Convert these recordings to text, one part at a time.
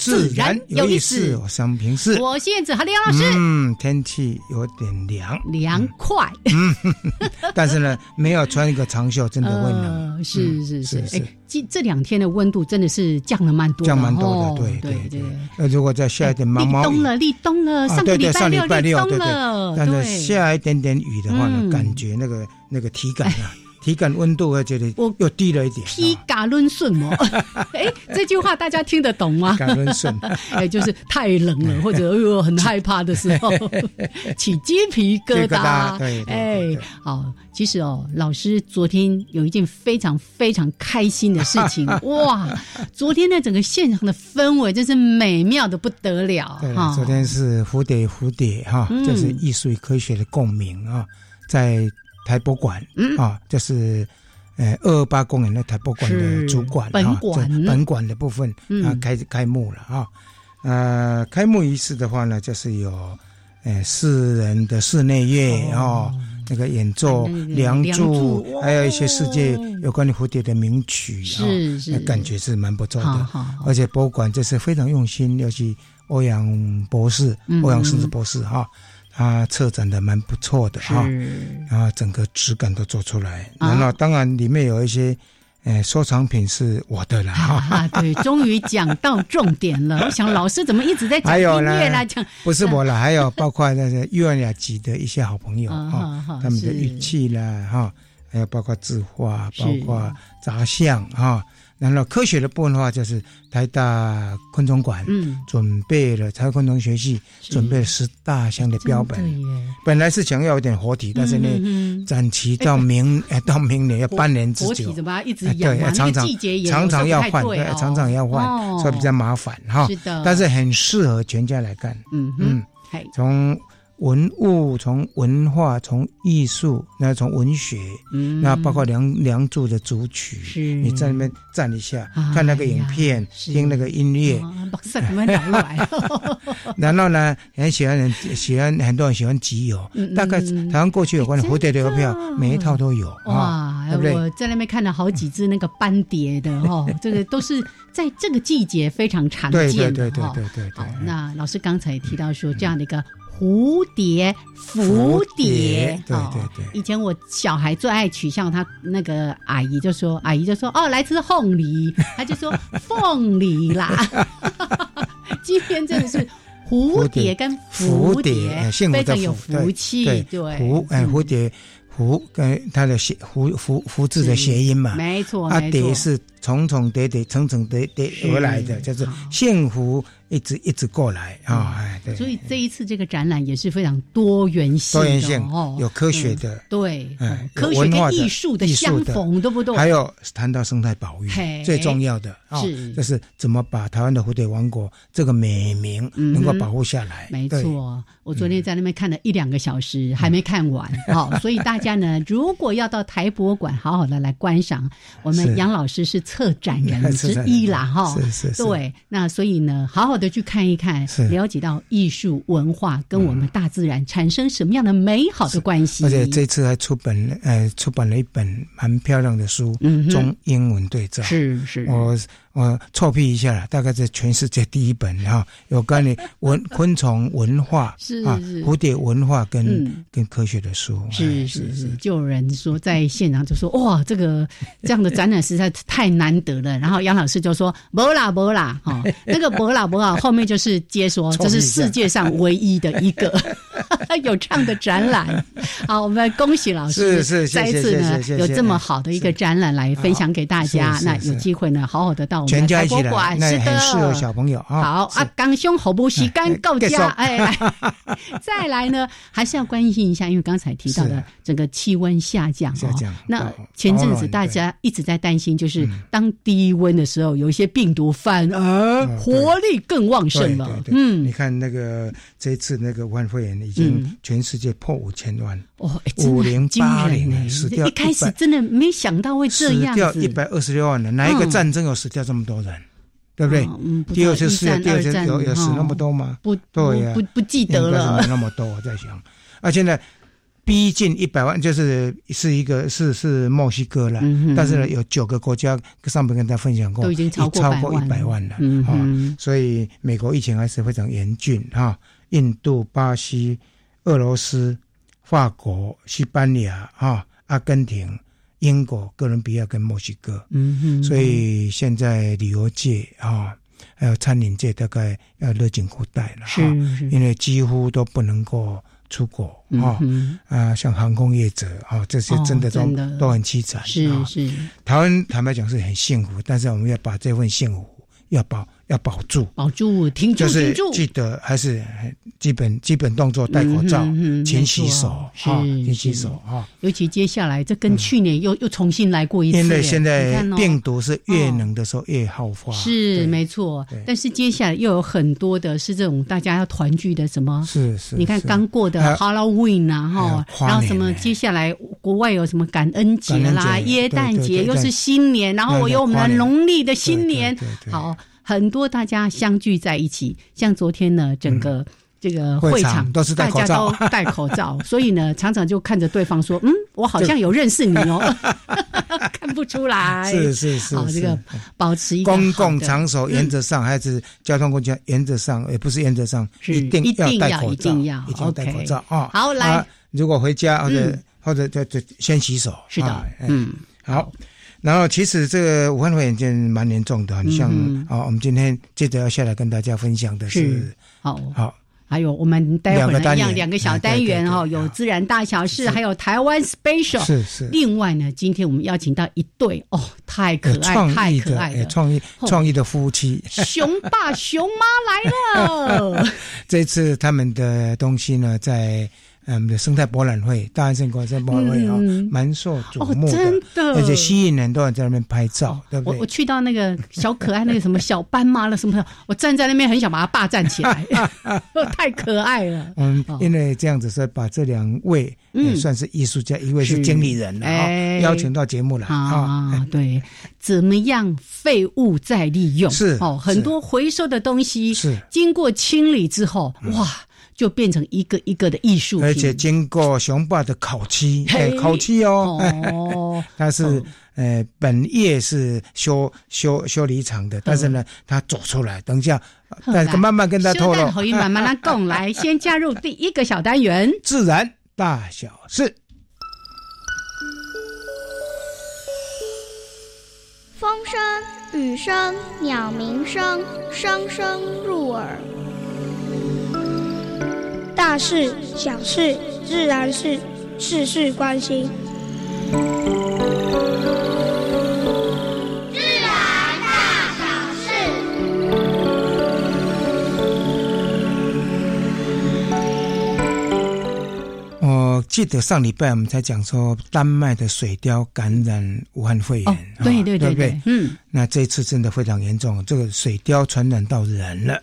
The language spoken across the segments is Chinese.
自然有意思。我是平视，我是燕子和李老师。嗯，天气有点凉，凉快。嗯，但是呢，没有穿一个长袖，真的会冷。是是是，哎，这这两天的温度真的是降了蛮多，降蛮多的。对对对。那如果再下一点毛毛雨，立冬了，立冬了，上个礼拜六立冬了。但是下一点点雨的话呢，感觉那个那个体感啊。体感温度我觉得又低了一点。披嘎抡顺哦，哎，这句话大家听得懂吗？嘎伦顺，哎，就是太冷了，或者哎呦很害怕的时候，起鸡皮疙瘩。对，哎，好，其实哦，老师昨天有一件非常非常开心的事情，哇！昨天的整个现场的氛围真是美妙的不得了。对，昨天是蝴蝶蝴蝶哈，就是艺术与科学的共鸣啊，在。台博馆啊，就是呃二二八公园的台博馆的主管本馆。本馆的部分啊开开幕了啊，呃开幕仪式的话呢，就是有呃四人的室内乐啊，那个演奏《梁祝》，还有一些世界有关于蝴蝶的名曲啊，那感觉是蛮不错的。而且博物馆这是非常用心，尤其欧阳博士、欧阳顺子博士哈。它策展的蛮不错的哈，然后整个质感都做出来，然后当然里面有一些，呃，收藏品是我的了哈。对，终于讲到重点了。我想老师怎么一直在讲音乐来讲？不是我了，还有包括那个玉兰雅集的一些好朋友哈，他们的玉器啦哈，还有包括字画，包括杂项哈。然后科学的部分的话，就是台大昆虫馆准备了台昆虫学系准备了十大项的标本。本来是想要有点活体，但是呢，展期到明到明年要半年之久。活体怎么一直养？对，常常常常要换，对，常常要换，所以比较麻烦哈。是的，但是很适合全家来干。嗯嗯，从。文物从文化从艺术，那从文学，那包括梁梁祝的主曲，你在那边站一下，看那个影片，听那个音乐，然后呢，很喜欢人喜欢很多人喜欢集邮，大概台湾过去有关的蝴蝶的邮票，每一套都有哇，对不对？我在那边看了好几只那个斑蝶的 哦，这个都是在这个季节非常常见。对对对对对。好，那老师刚才提到说这样的一个。蝴蝶，蝴蝶，对对对。以前我小孩最爱取笑他那个阿姨，就说阿姨就说哦，来吃凤梨，他就说凤梨啦。今天真的是蝴蝶跟蝴蝶，非常有福气，对蝴哎蝴蝶。福跟它的谐福福福字的谐音嘛，没错，啊蝶是重重叠叠层层叠叠而来的，叫做幸福一直一直过来啊，哎，对。所以这一次这个展览也是非常多元性，多元性哦，有科学的，对，科学跟艺术的相逢，对不对？还有谈到生态保育，最重要的是就是怎么把台湾的蝴蝶王国这个美名能够保护下来。没错，我昨天在那边看了一两个小时，还没看完，好，所以大。家呢，如果要到台博物馆好好的来观赏，我们杨老师是策展人 之一啦，哈，是是，对，那所以呢，好好的去看一看，了解到艺术文化跟我们大自然产生什么样的美好的关系。而且这次还出本，呃，出版了一本蛮漂亮的书，中英文对照，是是，我。我臭屁一下了，大概是全世界第一本哈，有关于文昆虫文化是啊，是。蝴蝶文化跟嗯。跟科学的书，是哎是是，就有人说在现场就说哇，这个这样的展览实在太难得了。然后杨老师就说不啦不啦，哈、那个不啦不啦，后面就是接说 这是世界上唯一的一个 有这样的展览。好，我们恭喜老师，是是再一次呢有这么好的一个展览来分享给大家。那有是是。是机会呢，好好的到我们台博馆，是的，很适合小朋友啊。好啊，刚兄好不时间够结束家，哎，再来呢，还是要关心一下，因为刚才提到的是。整个气温下降，下降哦那哦前阵子大家一直在担心，就是嗯。当低温的时候，有一些病毒反而嗯活力更旺盛了。嗯。你嗯，看那个这一次那个武汉肺炎已经嗯。全世界破五千万，哦，哎真的很惊人5080呢死掉一开始真的没想到会这样死，掉一百二十六万人，哪一个嗯战争有死掉这么多人？对不对？第二次世界，第二次二战有有死那么哦多吗？不对呀不不不记得了。那么多，我在想。啊，现在逼近一百万，就是是一个是是墨西哥了，嗯但是呢，有九个国家上面跟大家分享过，都已经超过超过一百万了，嗯啊、所以美国疫情还是非常严峻哈、印度、巴西、俄罗斯、法国、西班牙哈、阿根廷、英国、哥伦比亚跟墨西哥，嗯哼，所以现在旅游界啊、还有餐饮界大概要勒紧裤带了哈、是因为几乎都不能够出国啊、嗯啊，像航空业者啊、这些哦真的。都、都很凄惨。是啊是。台湾坦白讲是很幸福，但是我们要把这份幸福要保要保住，保住，挺住，就是。记得还是基本基本动作，戴口罩、勤洗手没错啊，是勤洗手哈。尤其接下来，这跟去年又、又重新来过一次耶，因为现在病毒是越冷的时候越好发，是没错，但是接下来又有很多的是这种大家要团聚的什么。是是，你看刚过的 Halloween 啊，哈，然后什么接下来国外有什么感恩节啦、耶诞节，又是新年，然后对对有我们的农历的新年好，很多大家相聚在一起。像昨天呢，整个这个嗯会会场场都是戴大家口罩都戴口罩，所以呢，常常就看着对方说：“嗯，我好像有认识你哦。”看不出来，是是是好，这个保持一个公共场所原则上还是交通工具原则上，也不是原则上，是一定一定戴口罩，要一定要一定要戴口罩啊。好来啊如果回家或者嗯或者就就先洗手。是的嗯，好。然后其实这个武汉肺炎已经蛮严重的，你像嗯啊，我们今天接着要下来跟大家分享的是是好。好。还有我们待会儿呢一样两个小单元哈，哎对对对。有自然大小事，还有台湾 special。是是。另外呢，今天我们邀请到一对哦，太可爱，有创太可爱的哎创意哦。创意的夫妻，熊爸熊妈来了。这次他们的东西呢，在呃我们的生态博览会、大安生国生博览会啊嗯，蛮受瞩哦目，的，真的，而且吸引很多人在那边拍照，对不对？我我去到那个小可爱那个什么小斑马了什么的，我站在那边很想把它霸占起来，太可爱了。嗯哦，因为这样子，是把这两位嗯。也算是艺术家，一位是是经理人了邀请到节目来啊。啊，对，怎么样废物再利用？是哦，很多回收的东西是。嗯经过清理之后，哇，就变成一个一个的艺术品，而且经过熊爸的烤漆，哎，烤漆哦，哦，他是哦。呃本业是修修修理厂的，但是呢，他走出来，等一下，好但来慢慢跟他透露。修蛋口音慢慢来讲，来先加入第一个小单元。自然大小事。风声、雨声、鸟鸣声，声声入耳。大事、小事、自然是事事关心。我记得上礼拜我们才讲说，丹麦的水貂感染武汉肺炎，哦，对啊对对对不对？嗯，那这次真的非常严重，这个水貂传染到人了，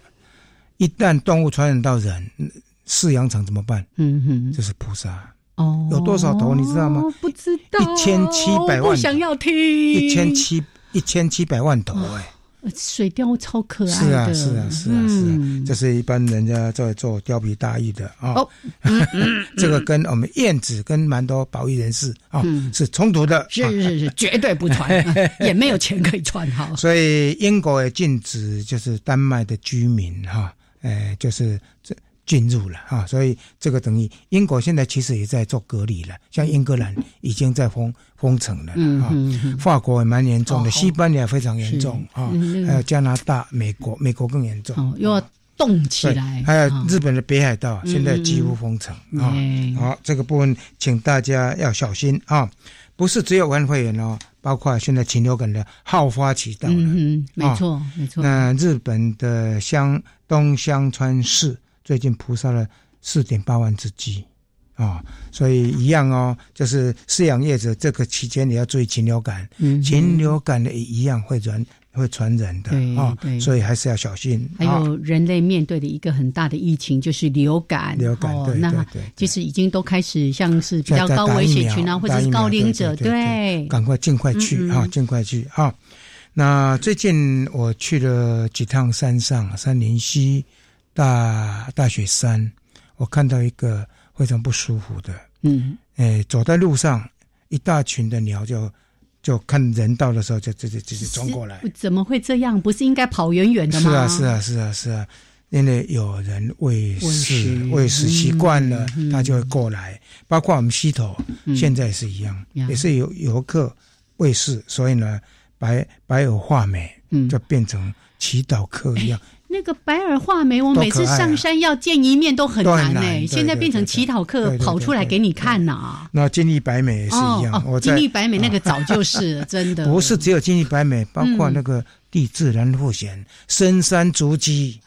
一旦动物传染到人，嗯饲养场怎么办？嗯哼，这是菩萨，哦，有多少头你知道吗？不知道，一千七百万不想要听，一千七一千七百万头哎、水貂超可爱是啊，是啊，是啊，是啊，这是一般人家在做貂皮大衣的啊。哦，这个跟我们燕子跟蛮多保育人士啊是冲突的。是是是，绝对不穿，也没有钱可以穿哈。所以英国也禁止，就是丹麦的居民哈，哎，就是这。进入了啊，所以这个等于英国现在其实也在做隔离了，像英格兰已经在封封城了啊，法国也蛮严重的，西班牙非常严重啊，还有加拿大、美国，美国更严重，又要动起来，还有日本的北海道现在几乎封城啊，好，这个部分请大家要小心啊，不是只有玩会员哦，包括现在禽流感的好发期到了，嗯，没错没错，那日本的香东香川市。最近扑杀了四点八万只鸡，啊，所以一样哦，就是饲养业者这个期间你要注意禽流感，禽流感的也一样会传会传染的啊，所以还是要小心。还有人类面对的一个很大的疫情就是流感，流感对对对，其实已经都开始像是比较高危险群啊，或者是高龄者，对，赶快尽快去啊，尽快去啊。那最近我去了几趟山上，三林溪。大大雪山，我看到一个非常不舒服的，嗯，哎，走在路上，一大群的鸟就就看人到的时候就就就就冲过来，怎么会这样？不是应该跑远远的吗？是啊，是啊，是啊，是啊，因为有人喂食喂食习惯了，他就会过来。包括我们溪头现在也是一样，也是有游客喂食，所以呢，白白有画眉就变成祈祷客一样。那个白耳画眉，我每次上山要见一面都很难呢。现在变成乞讨客跑出来给你看呐。那金利白眉也是一样。哦，金利白眉那个早就是 真的。不是只有金利白眉，包括那个地自然复险、深山足迹，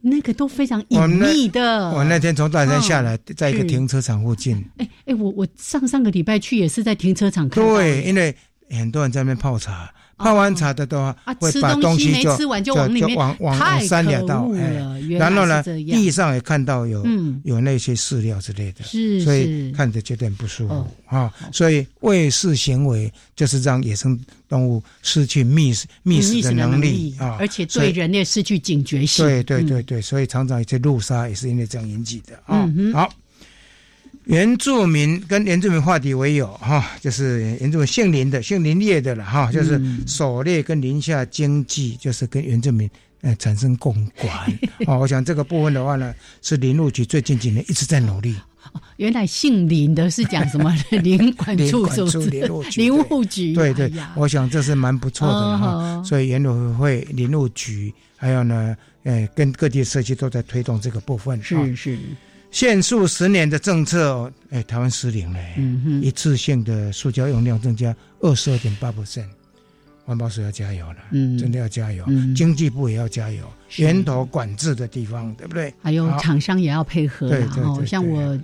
那个都非常隐秘的。我那天从大山下来，在一个停车场附近。哎哎，我我上上个礼拜去也是在停车场看。对，因为很多人在那边泡茶。泡完茶的的话，会把东西就就就往往山里倒，然后呢，地上也看到有有那些饲料之类的，是所以看着觉得很不舒服啊。所以喂食行为就是让野生动物失去觅食觅食的能力啊，而且对人类失去警觉性。对对对对，所以常常一些路杀也是因为这样引起的啊。好。原住民跟原住民话题为友哈，就是原住民姓林的、姓林业的了哈，就是狩猎跟林下经济，就是跟原住民呃产生共管 哦。我想这个部分的话呢，是林务局最近几年一直在努力。原来姓林的是讲什么 林管处是不是？林务局对对，我想这是蛮不错的哈。所以原委会、林务局还有呢，呃，跟各地社区都在推动这个部分。是是。限速十年的政策，哎，台湾失灵了。嗯哼，一次性的塑胶用量增加二十二点八 percent，环保署要加油了。嗯，真的要加油。嗯，经济部也要加油。源头管制的地方，对不对？还有厂商也要配合。对对对。像我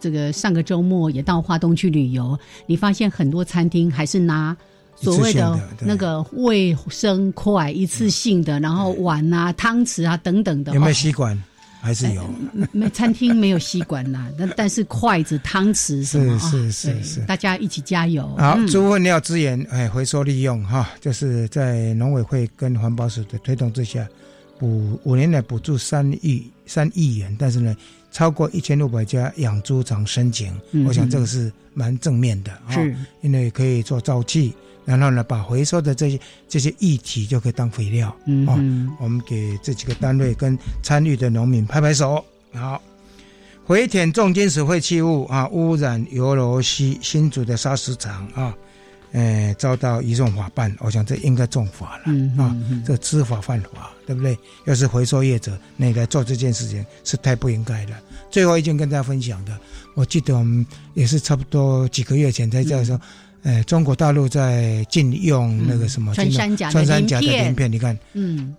这个上个周末也到华东去旅游，你发现很多餐厅还是拿所谓的那个卫生筷一次性的，然后碗啊、汤匙啊等等的。有没有吸管？还是有，没餐厅没有吸管啦，但但是筷子、汤匙什么是是是是，大家一起加油。好，猪粪料资源哎回收利用哈，就是在农委会跟环保署的推动之下，补五年来补助三亿三亿元，但是呢，超过一千六百家养猪场申请，我想这个是蛮正面的啊，因为可以做沼气。然后呢，把回收的这些这些液体就可以当肥料。嗯，我们给这几个单位跟参与的农民拍拍手。好，回填重金属废弃物啊，污染尤罗西新竹的砂石场啊，呃，遭到移送法办。我想这应该重罚了啊，这知法犯法，对不对？要是回收业者那个做这件事情是太不应该了。最后一件跟大家分享的，我记得我们也是差不多几个月前才这样说。哎，中国大陆在禁用那个什么穿山甲穿山甲的鳞片，你看，嗯，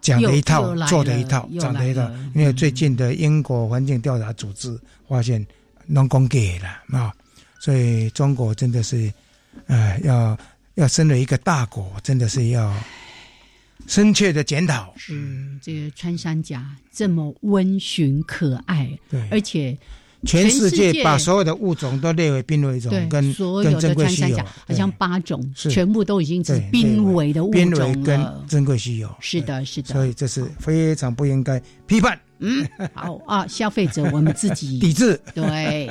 讲的一套，做的一套，讲的一套。因为最近的英国环境调查组织发现农工给了啊，所以中国真的是，哎，要要身为一个大国，真的是要深切的检讨。嗯这个穿山甲这么温驯可爱，对，而且。全世界界把所有的物种都列为濒危种，跟所有的穿山甲，好像八种，全部都已经是濒危的物种了。跟珍贵稀有，是的，是的。所以这是非常不应该批判。嗯，好啊，消费者我们自己 抵制。对。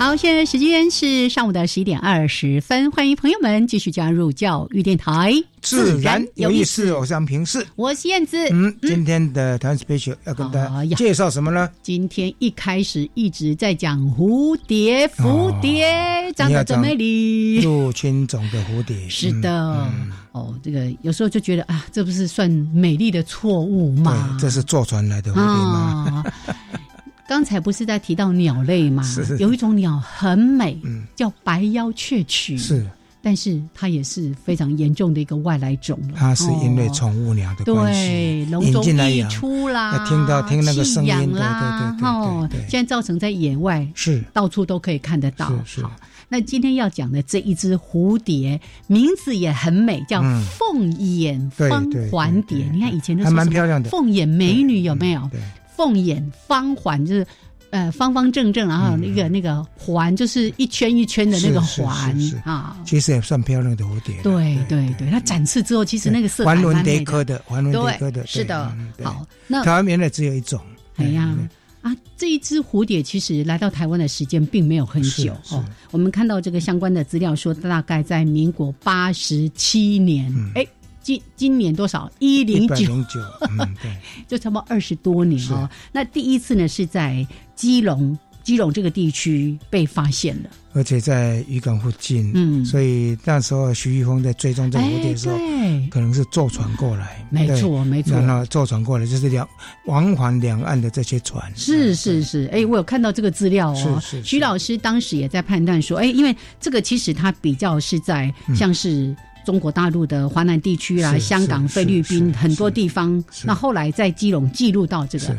好，现在时间是上午的十一点二十分，欢迎朋友们继续加入教育电台。自然有意思，偶像平视，我是燕子。嗯，今天的台湾 special 要跟大家介绍什么呢？今天一开始一直在讲蝴蝶，蝴蝶长得真美丽，入侵种的蝴蝶。是的，哦，这个有时候就觉得啊，这不是算美丽的错误吗？这是坐船来的蝴蝶吗？刚才不是在提到鸟类吗？有一种鸟很美，叫白腰雀曲。是。但是它也是非常严重的一个外来种了。它是因为宠物鸟的关系引进来出啦，听到听那个声音啦，哦，现在造成在野外是到处都可以看得到。是是。那今天要讲的这一只蝴蝶，名字也很美，叫凤眼方环蝶。你看以前的还蛮漂亮的凤眼美女有没有？凤眼方环就是。呃，方方正正，然后那个那个环就是一圈一圈的那个环啊，其实也算漂亮的蝴蝶。对对对，它展翅之后，其实那个色环轮蝶科的，环轮蝶科的，是的。好，那台湾原来只有一种。哎呀啊，这一只蝴蝶其实来到台湾的时间并没有很久哦。我们看到这个相关的资料说，大概在民国八十七年，哎。今今年多少？一零九，嗯对，就差不多二十多年哦。那第一次呢是在基隆，基隆这个地区被发现的，而且在渔港附近。嗯，所以那时候徐玉峰在追踪这个蝴蝶的时候，可能是坐船过来，没错没错。然后坐船过来就是两往返两岸的这些船。是是是，哎，我有看到这个资料哦。是是，徐老师当时也在判断说，哎，因为这个其实它比较是在像是。中国大陆的华南地区啦，香港、菲律宾很多地方，那后来在基隆记录到这个，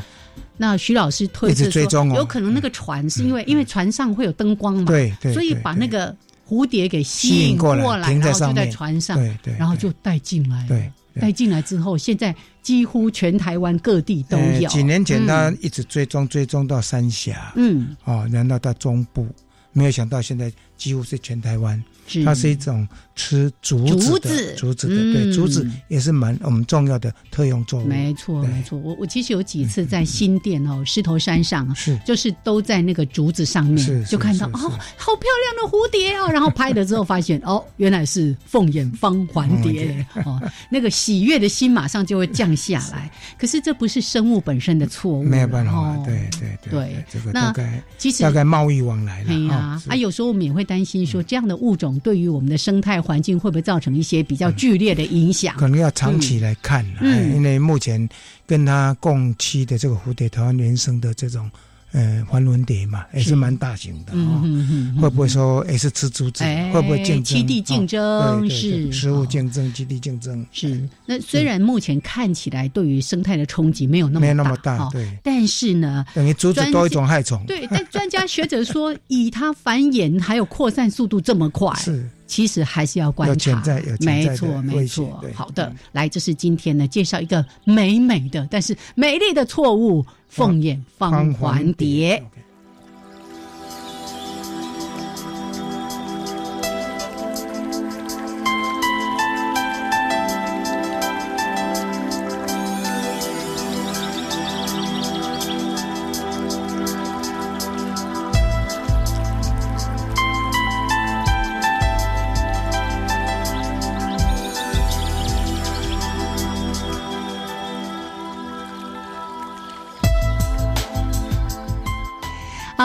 那徐老师推测说，有可能那个船是因为因为船上会有灯光嘛，对对，所以把那个蝴蝶给吸引过来，然后就在船上，对对，然后就带进来，对，带进来之后，现在几乎全台湾各地都有。几年前他一直追踪追踪到三峡，嗯，哦，然后到中部，没有想到现在几乎是全台湾。它是一种吃竹子的竹子的，对竹子也是蛮我们重要的特用作物。没错，没错。我我其实有几次在新店哦，狮头山上是，就是都在那个竹子上面，就看到哦，好漂亮的蝴蝶哦。然后拍了之后发现 哦，原来是凤眼方环蝶哦，那个喜悦的心马上就会降下来。可是这不是生物本身的错误，没有办法。对对对，这个大概其实大概贸易往来了。对呀，啊，有时候我们也会担心说这样的物种。对于我们的生态环境会不会造成一些比较剧烈的影响？可能要长期来看，嗯，因为目前跟它共栖的这个蝴蝶，台湾原生的这种。呃，环轮蝶嘛，也是蛮大型的哦。会不会说也是吃竹子？会不会竞争？基地竞争是食物竞争，基地竞争是。那虽然目前看起来对于生态的冲击没有那么没那么大，对。但是呢，等于竹子多一种害虫。对，但专家学者说，以它繁衍还有扩散速度这么快，是其实还是要观察。有潜在，有没错，没错。好的，来，这是今天呢介绍一个美美的，但是美丽的错误。凤眼方环蝶。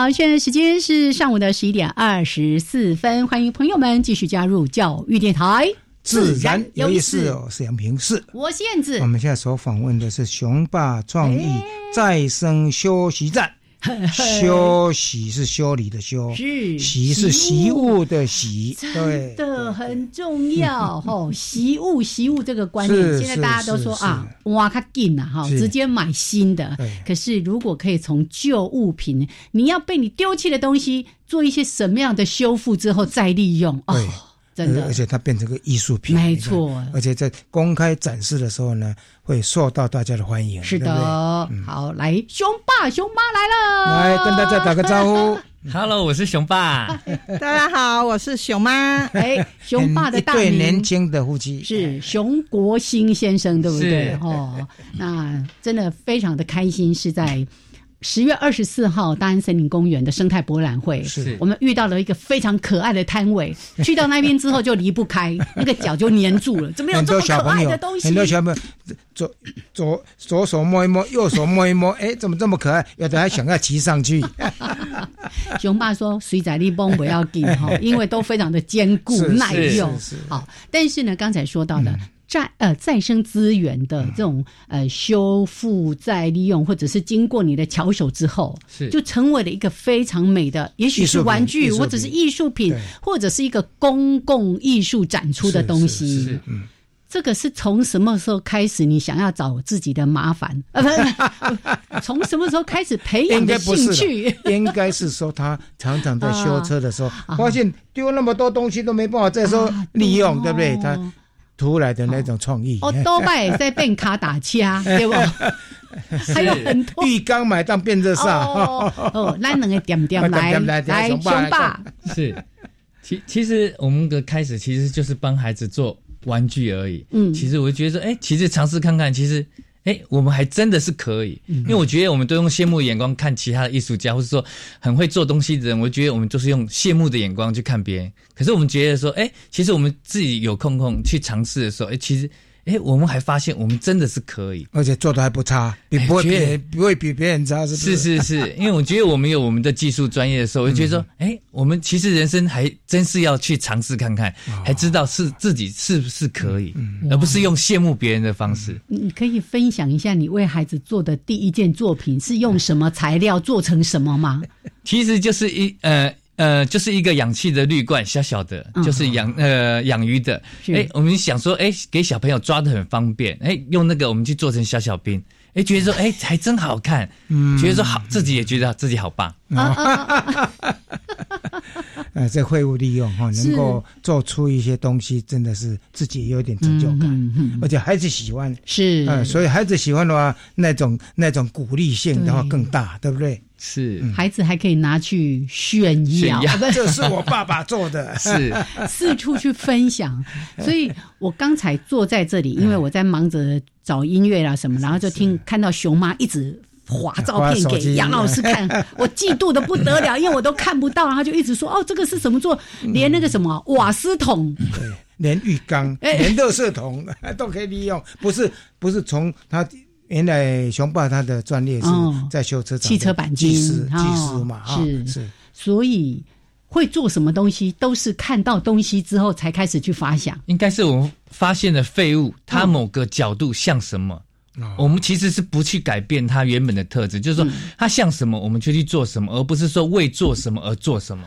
好，现在时间是上午的十一点二十四分，欢迎朋友们继续加入教育电台。自然有意思哦，是杨平是。我是燕子。我们现在所访问的是雄霸创意再生休息站。休息是修理的修，是习是习物的习，真的很重要哈。习物习物这个观念，现在大家都说啊，哇，它紧了哈，直接买新的。可是如果可以从旧物品，你要被你丢弃的东西做一些什么样的修复之后再利用哦。真的，而且它变成个艺术品，没错。而且在公开展示的时候呢，会受到大家的欢迎。是的，好，来，熊爸、熊妈来了，来跟大家打个招呼。Hello，我是熊爸。大家好，我是熊妈。哎，熊爸的大名，年轻的夫妻是熊国兴先生，对不对？哦，那真的非常的开心，是在。十月二十四号，大安森林公园的生态博览会，是我们遇到了一个非常可爱的摊位。去到那边之后就离不开，那个脚就黏住了。怎么有这么可爱的东西？很多小朋友左左左手摸一摸，右手摸一摸，哎，怎么这么可爱？有的还想要骑上去。熊爸说：“水仔力崩不要紧哈，因为都非常的坚固耐用。好，但是呢，刚才说到的。再呃再生资源的这种呃修复再利用，或者是经过你的巧手之后，是就成为了一个非常美的，也许是玩具，或者是艺术品，或者是一个公共艺术展出的东西。是，这个是从什么时候开始？你想要找自己的麻烦？从什么时候开始培养的兴趣？应该是说他常常在修车的时候，发现丢那么多东西都没办法再说利用，对不对？他。突来的那种创意，哦，多半也在变卡打掐，对不？还有很多。浴缸买当变热煞，哦，那两个点点来来雄霸是，其其实我们的开始其实就是帮孩子做玩具而已。嗯，其实我就觉得说，哎，其实尝试看看，其实。哎，我们还真的是可以，因为我觉得我们都用羡慕的眼光看其他的艺术家，或是说很会做东西的人，我觉得我们就是用羡慕的眼光去看别人。可是我们觉得说，哎，其实我们自己有空空去尝试的时候，哎，其实。哎，我们还发现我们真的是可以，而且做的还不差，比不会比不会比别人差，是是是是，因为我觉得我们有我们的技术专业的时候，我就觉得说，哎，我们其实人生还真是要去尝试看看，还知道是自己是不是可以，而不是用羡慕别人的方式。你可以分享一下你为孩子做的第一件作品是用什么材料做成什么吗？其实就是一呃。呃，就是一个氧气的滤罐，小小的，就是养呃养鱼的。哎，我们想说，哎，给小朋友抓的很方便。哎，用那个我们去做成小小兵。哎，觉得说，哎，还真好看。嗯，觉得说好，自己也觉得自己好棒。呃，这废物利用哈，能够做出一些东西，真的是自己有点成就感，而且孩子喜欢。是，嗯，所以孩子喜欢的话，那种那种鼓励性的话更大，对不对？是，孩子还可以拿去炫耀，这是我爸爸做的，是。四处去分享。所以我刚才坐在这里，因为我在忙着找音乐啦什么，然后就听看到熊妈一直划照片给杨老师看，我嫉妒的不得了，因为我都看不到，然后就一直说哦，这个是什么做？连那个什么瓦斯桶，对，连浴缸，连热色桶都可以利用，不是不是从他。原来雄霸他的专业是在修车汽车钣金技师技师嘛，是是，所以会做什么东西都是看到东西之后才开始去发想。应该是我们发现的废物，它某个角度像什么，我们其实是不去改变它原本的特质，就是说它像什么，我们就去做什么，而不是说为做什么而做什么。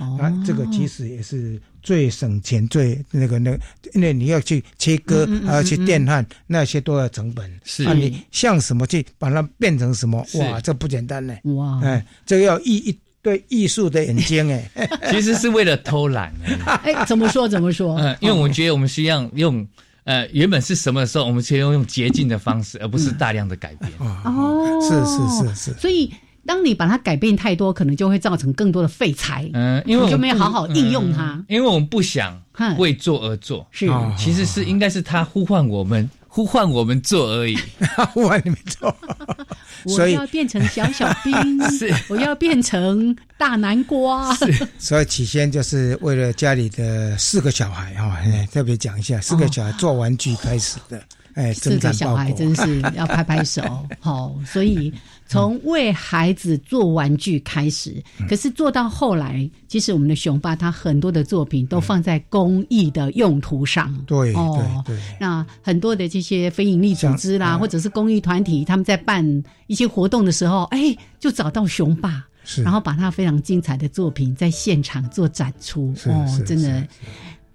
啊，这个其实也是最省钱、最那个那，因为你要去切割，还要去电焊，那些都要成本。是啊，你像什么去把它变成什么？哇，这不简单呢！哇，哎，这个要艺一对艺术的眼睛哎，其实是为了偷懒 哎，怎么说？怎么说？嗯，因为我们觉得我们需要用呃，原本是什么时候，我们需要用捷径的方式，而不是大量的改变。哦，是是是是，所以。当你把它改变太多，可能就会造成更多的废材。嗯，因为就没有好好应用它。因为我们不想为做而做，是，其实是应该是他呼唤我们，呼唤我们做而已。呼唤你们做，我要变成小小兵，是，我要变成大南瓜。是，所以起先就是为了家里的四个小孩哈，特别讲一下，四个小孩做玩具开始的。哎，这个小孩真是要拍拍手。好，所以从为孩子做玩具开始，可是做到后来，其实我们的熊爸他很多的作品都放在公益的用途上。对，哦，对。那很多的这些非营利组织啦，或者是公益团体，他们在办一些活动的时候，哎，就找到熊爸，然后把他非常精彩的作品在现场做展出。哦，真的。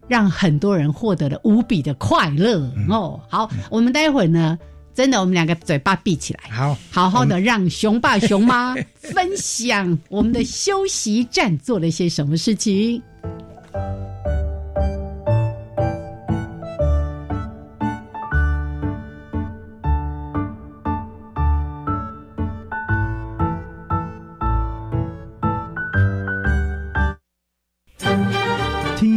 让很多人获得了无比的快乐哦！好，我们待会儿呢，真的，我们两个嘴巴闭起来，好，好好的让熊爸熊妈 分享我们的休息站做了些什么事情。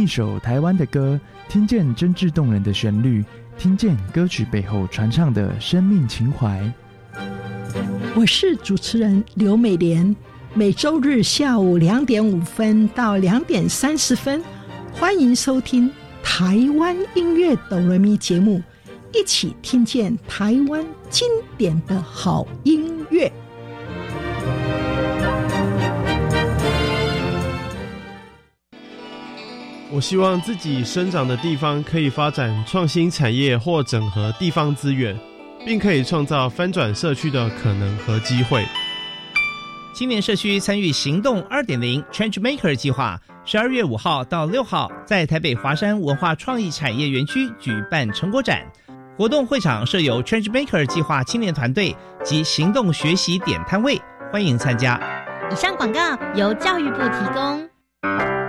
首台湾的歌，听见真挚动人的旋律，听见歌曲背后传唱的生命情怀。我是主持人刘美莲，每周日下午两点五分到两点三十分，欢迎收听台湾音乐哆来咪节目，一起听见台湾经典的好音乐。我希望自己生长的地方可以发展创新产业或整合地方资源，并可以创造翻转社区的可能和机会。青年社区参与行动二点零 Change Maker 计划，十二月五号到六号在台北华山文化创意产业园区举办成果展。活动会场设有 Change Maker 计划青年团队及行动学习点摊位，欢迎参加。以上广告由教育部提供。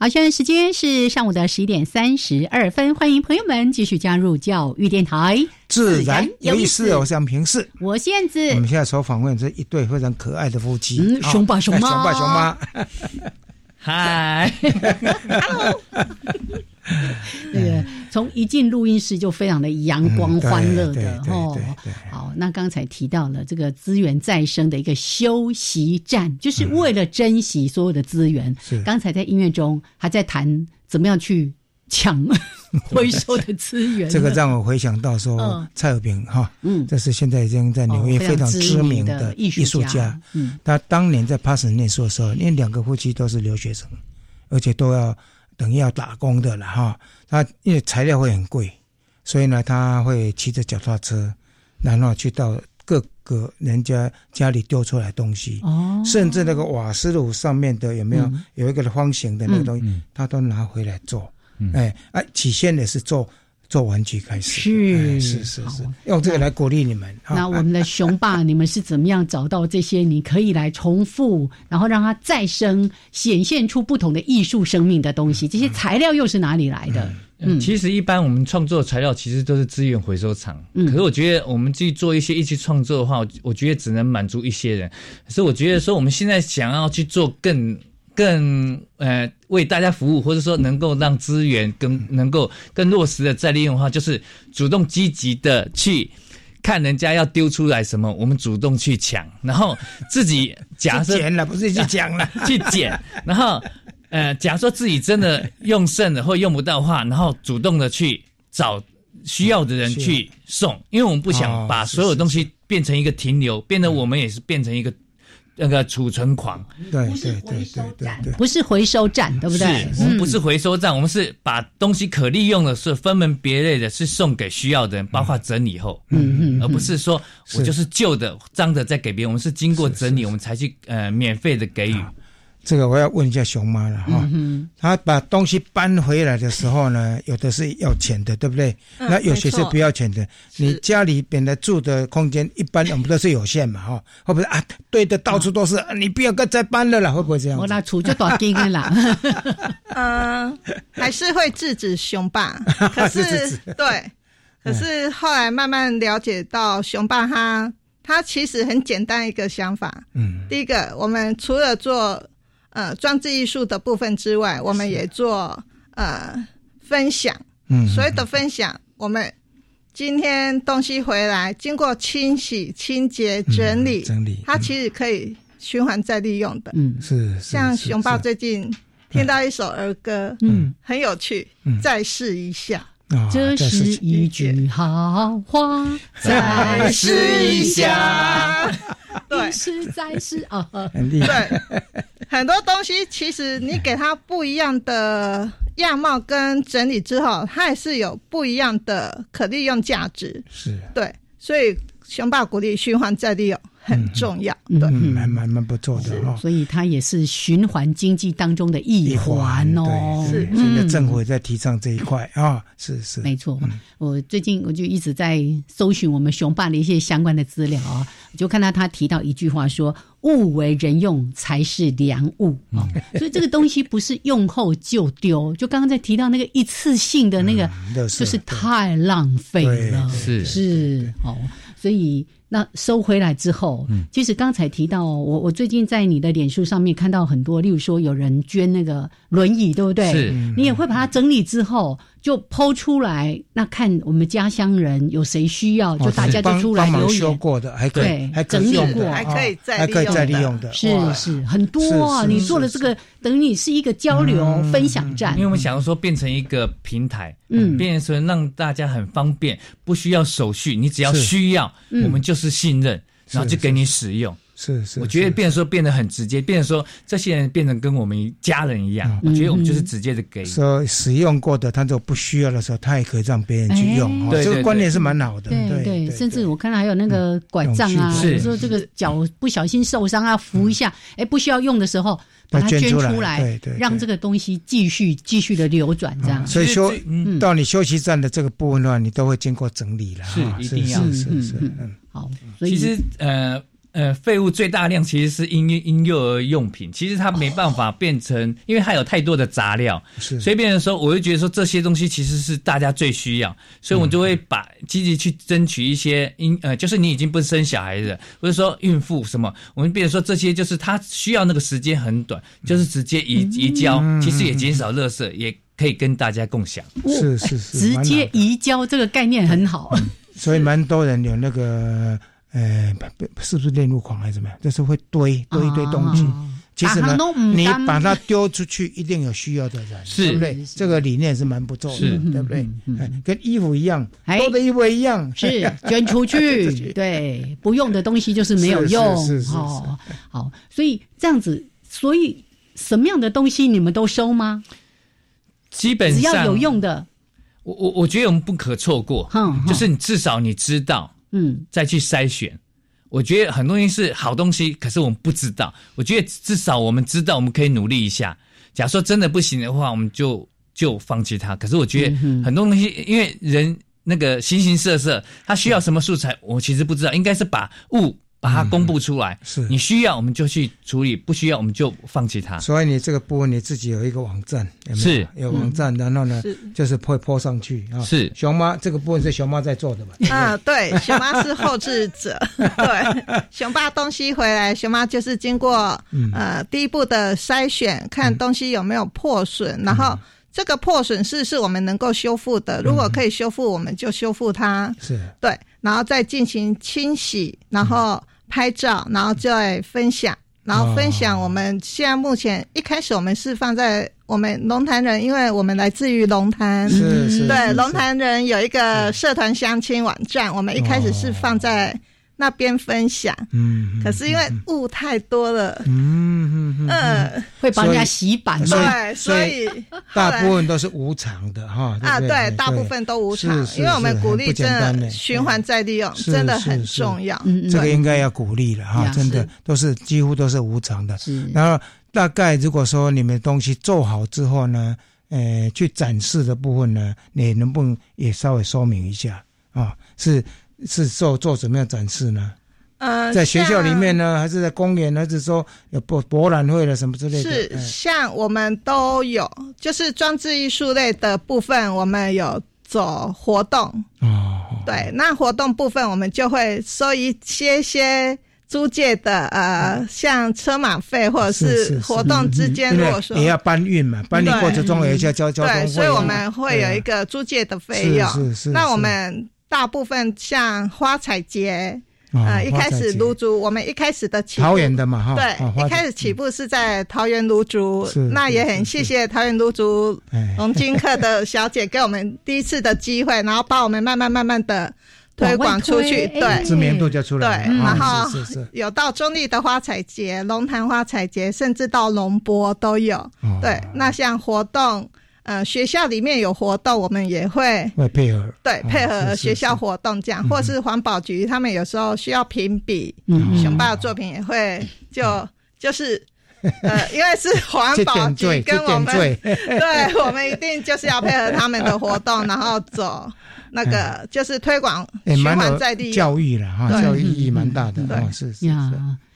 好，现在时间是上午的十一点三十二分，欢迎朋友们继续加入教育电台，自然有意思。我想平视，我现在我们现在所访问这一对非常可爱的夫妻，嗯，熊爸熊妈，熊爸熊妈，嗨，Hello。那个从一进录音室就非常的阳光欢乐的哦。好，那刚才提到了这个资源再生的一个休息站，就是为了珍惜所有的资源。刚才在音乐中还在谈怎么样去抢 回收的资源。这个让我回想到说蔡尔平哈，嗯，这是现在已经在纽约非常知名的艺术家。嗯，他当年在帕森念书的时候，因为两个夫妻都是留学生，而且都要。等于要打工的了哈，他因为材料会很贵，所以呢，他会骑着脚踏车，然后去到各个人家家里丢出来东西，哦，甚至那个瓦斯炉上面的有没有有一个方形的那个东西，他都拿回来做，哎哎，起先也是做。做玩具开始是是是是，用这个来鼓励你们。那我们的雄霸，你们是怎么样找到这些？你可以来重复，然后让它再生，显现出不同的艺术生命的东西。这些材料又是哪里来的？嗯，其实一般我们创作材料其实都是资源回收厂。嗯，可是我觉得我们去做一些一起创作的话，我觉得只能满足一些人。可是我觉得说我们现在想要去做更。更呃为大家服务，或者说能够让资源更能够更落实的再利用的话，就是主动积极的去看人家要丢出来什么，我们主动去抢，然后自己 假设捡了不是去抢了 去捡，然后呃假设自己真的用剩了或用不到的话，然后主动的去找需要的人去送，因为我们不想把所有东西变成一个停留，变得我们也是变成一个。那个储存狂，对对对对对对，不是回收站，对不对？是，我们不是回收站，我们是把东西可利用的是分门别类的，是送给需要的人，包括整理后，嗯嗯，而不是说我就是旧的脏的再给别人，我们是经过整理，我们才去呃免费的给予。这个我要问一下熊妈了哈，他把东西搬回来的时候呢，有的是要钱的，对不对？那有些是不要钱的。你家里本来住的空间一般我们都是有限嘛，哈，会不会啊？堆的到处都是，你不要再搬了啦，会不会这样？我那储就短金了。嗯，还是会制止熊爸，可是对，可是后来慢慢了解到熊爸他他其实很简单一个想法，嗯，第一个我们除了做。呃，装置艺术的部分之外，我们也做呃分享。嗯，所有的分享，我们今天东西回来，经过清洗、清洁、整理，整理，它其实可以循环再利用的。嗯，是。像熊爸最近听到一首儿歌，嗯，很有趣，再试一下。这是一句好话，再试一下。对，是再试啊，对，很多东西其实你给它不一样的样貌跟整理之后，它也是有不一样的可利用价值。是，对，所以雄霸鼓励循环再利用。很重要，对，蛮蛮蛮不错的哦。所以它也是循环经济当中的一环哦。是，现在政府也在提倡这一块啊。是是，没错。我最近我就一直在搜寻我们雄爸的一些相关的资料啊，就看到他提到一句话说：“物为人用才是良物啊。”所以这个东西不是用后就丢，就刚刚在提到那个一次性的那个，就是太浪费了。是是哦，所以。那收回来之后，其实刚才提到我，我最近在你的脸书上面看到很多，例如说有人捐那个轮椅，对不对？是，你也会把它整理之后就剖出来，那看我们家乡人有谁需要，就大家就出来留言。修过的，还可以，还整理过，还可以再还可以再利用的，是是很多啊！你做了这个，等于你是一个交流分享站。因为我们想要说变成一个平台，嗯，变成让大家很方便，不需要手续，你只要需要，我们就。是信任，然后就给你使用。是是，我觉得变说变得很直接，变说这些人变成跟我们家人一样。我觉得我们就是直接的给。说使用过的，他都不需要的时候，他也可以让别人去用。这个观念是蛮好的。对对，甚至我看到还有那个拐杖啊，比如说这个脚不小心受伤啊，扶一下，哎，不需要用的时候。把它捐出来，对对，让这个东西继续继续的流转，这样。所以休到你休息站的这个部分的话，你都会经过整理了，是一定要是是嗯好。所以其实呃。呃，废物最大量其实是婴婴幼儿用品，其实它没办法变成，因为它有太多的杂料，是，所以变成说，我就觉得说这些东西其实是大家最需要，所以我就会把积极去争取一些婴呃，就是你已经不生小孩子，或者说孕妇什么，我们变成说这些就是他需要那个时间很短，就是直接移移交，其实也减少垃圾，也可以跟大家共享，是是是，直接移交这个概念很好，所以蛮多人有那个。呃，是不是恋物狂还是怎么样？就是会堆堆一堆东西。其实呢，你把它丢出去，一定有需要的人，对不对？这个理念是蛮不错的，对不对？跟衣服一样，多的衣服一样，是捐出去。对，不用的东西就是没有用。是是是。好，所以这样子，所以什么样的东西你们都收吗？基本上只要有用的，我我我觉得我们不可错过。嗯，就是你至少你知道。嗯，再去筛选，我觉得很多东西是好东西，可是我们不知道。我觉得至少我们知道，我们可以努力一下。假如说真的不行的话，我们就就放弃它。可是我觉得很多东西，因为人那个形形色色，他需要什么素材，我其实不知道。应该是把物。把它公布出来，是你需要我们就去处理，不需要我们就放弃它。所以你这个部分你自己有一个网站，是有网站，然后呢，就是会泼上去啊。是熊妈这个部分是熊妈在做的吧？啊，对，熊妈是后置者。对，熊爸东西回来，熊妈就是经过呃第一步的筛选，看东西有没有破损，然后这个破损是是我们能够修复的，如果可以修复，我们就修复它。是对。然后再进行清洗，然后拍照，然后再分享，然后分享。我们现在目前一开始我们是放在我们龙潭人，因为我们来自于龙潭，是是，对龙潭人有一个社团相亲网站，我们一开始是放在那边分享，嗯，可是因为雾太多了，嗯嗯嗯，会帮人家洗版，对，所以大部分都是无偿的哈，啊，对，大部分都无偿，因为我们鼓励真的循环再利用，真的很重要，这个应该要鼓励了哈，真的都是几乎都是无偿的，然后大概如果说你们东西做好之后呢，呃，去展示的部分呢，你能不能也稍微说明一下啊？是。是做做怎么样展示呢？呃，在学校里面呢，还是在公园，还是说有博博览会了什么之类的？是，像我们都有，就是装置艺术类的部分，我们有做活动。哦，对，那活动部分我们就会收一些些租借的，呃，像车马费或者是活动之间，如果说也要搬运嘛，搬运过程中也要交交通费，所以我们会有一个租借的费用。是是，那我们。大部分像花彩节，呃，一开始芦竹，我们一开始的起桃园的嘛，哈，对，一开始起步是在桃园芦竹，那也很谢谢桃园芦竹龙金客的小姐给我们第一次的机会，然后把我们慢慢慢慢的推广出去，对，知名度就出来，对，然后有到中立的花彩节、龙潭花彩节，甚至到龙波都有，对，那像活动。呃，学校里面有活动，我们也会会配合，对，配合学校活动这样，或是环保局他们有时候需要评比，熊爸的作品也会就就是呃，因为是环保局跟我们，对，我们一定就是要配合他们的活动，然后走那个就是推广循环在地教育了哈，教育意义蛮大的，对，是是是，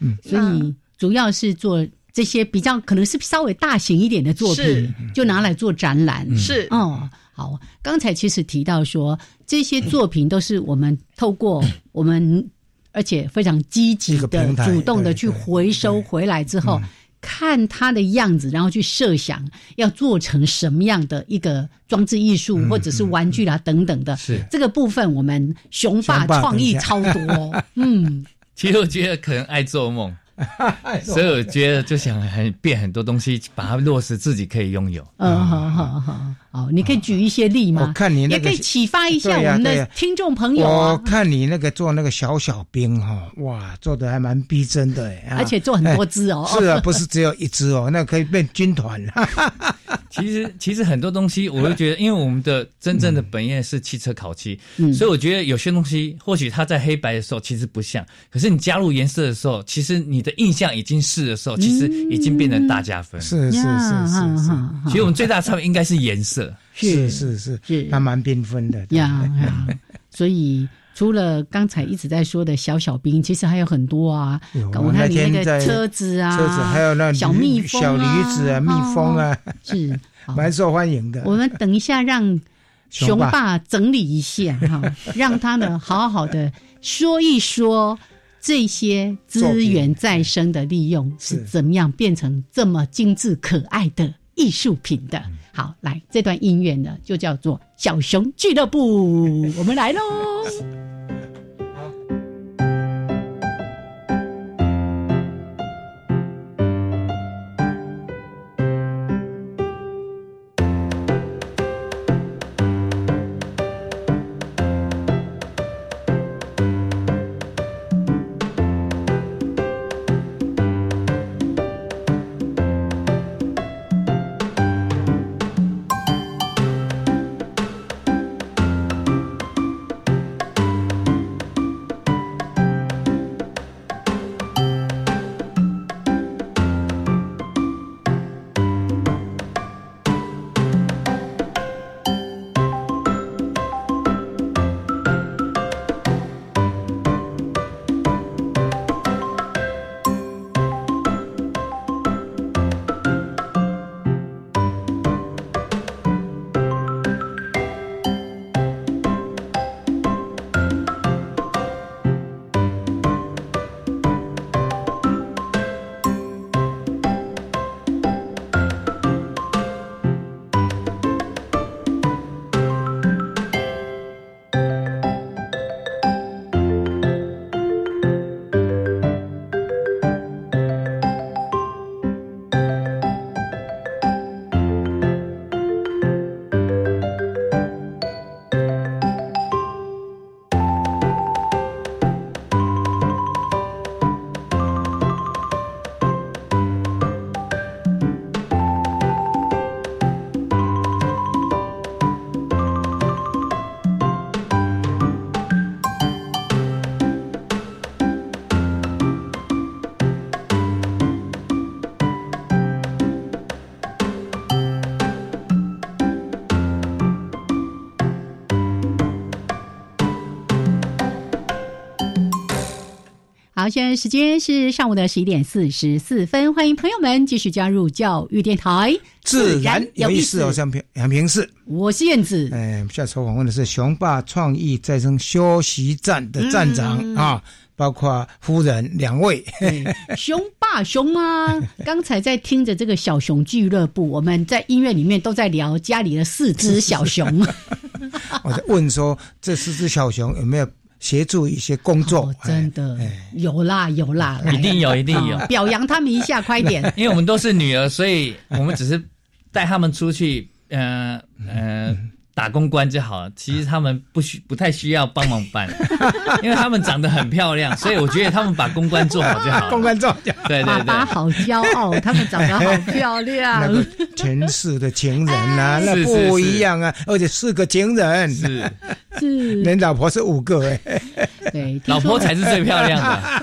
嗯，所以主要是做。这些比较可能是稍微大型一点的作品，就拿来做展览。是哦，好。刚才其实提到说，这些作品都是我们透过我们，而且非常积极的、主动的去回收回来之后，看它的样子，然后去设想要做成什么样的一个装置艺术，或者是玩具啦等等的。是这个部分，我们雄霸创意超多。嗯，其实我觉得可能爱做梦。所以我觉得就想很变很多东西，把它落实自己可以拥有。嗯，好好好，好，你可以举一些例吗？我看你那个也可以启发一下我们的听众朋友。我看你那个做那个小小兵哈，哇，做的还蛮逼真的哎，而且做很多只哦。是啊，不是只有一只哦，那可以变军团。其实其实很多东西，我会觉得，因为我们的真正的本业是汽车烤漆，所以我觉得有些东西或许它在黑白的时候其实不像，可是你加入颜色的时候，其实你的印象已经是的时候，其实已经变成大加分。是是是是是，其实我们最大的差别应该是颜色，是是是是，它蛮缤纷的呀。所以除了刚才一直在说的小小兵，其实还有很多啊。我看你那个车子啊，车子还有那小蜜蜂、小驴子啊，蜜蜂啊，是。蛮受欢迎的。我们等一下让雄霸整理一下哈，让他呢好好的说一说这些资源再生的利用是怎么样变成这么精致可爱的艺术品的。好，来这段音乐呢就叫做《小熊俱乐部》，我们来喽。好，现在时间是上午的十一点四十四分，欢迎朋友们继续加入教育电台，自然有意思。我是平杨平是，我是燕子。哎，下次访问的是雄霸创意再生休息站的站长啊，包括夫人两位。熊爸熊妈？刚才在听着这个小熊俱乐部，我们在音乐里面都在聊家里的四只小熊。我在问说，这四只小熊有没有？协助一些工作，真的有啦有啦，一定有一定有，表扬他们一下，快点！因为我们都是女儿，所以我们只是带他们出去，嗯嗯。打公关就好了，其实他们不需不太需要帮忙办，因为他们长得很漂亮，所以我觉得他们把公关做好就好了。公关做好，对对对。爸爸好骄傲，他们长得好漂亮。那个前世的情人啊，那不一样啊，而且四个情人，是是，连老婆是五个哎，对，老婆才是最漂亮的。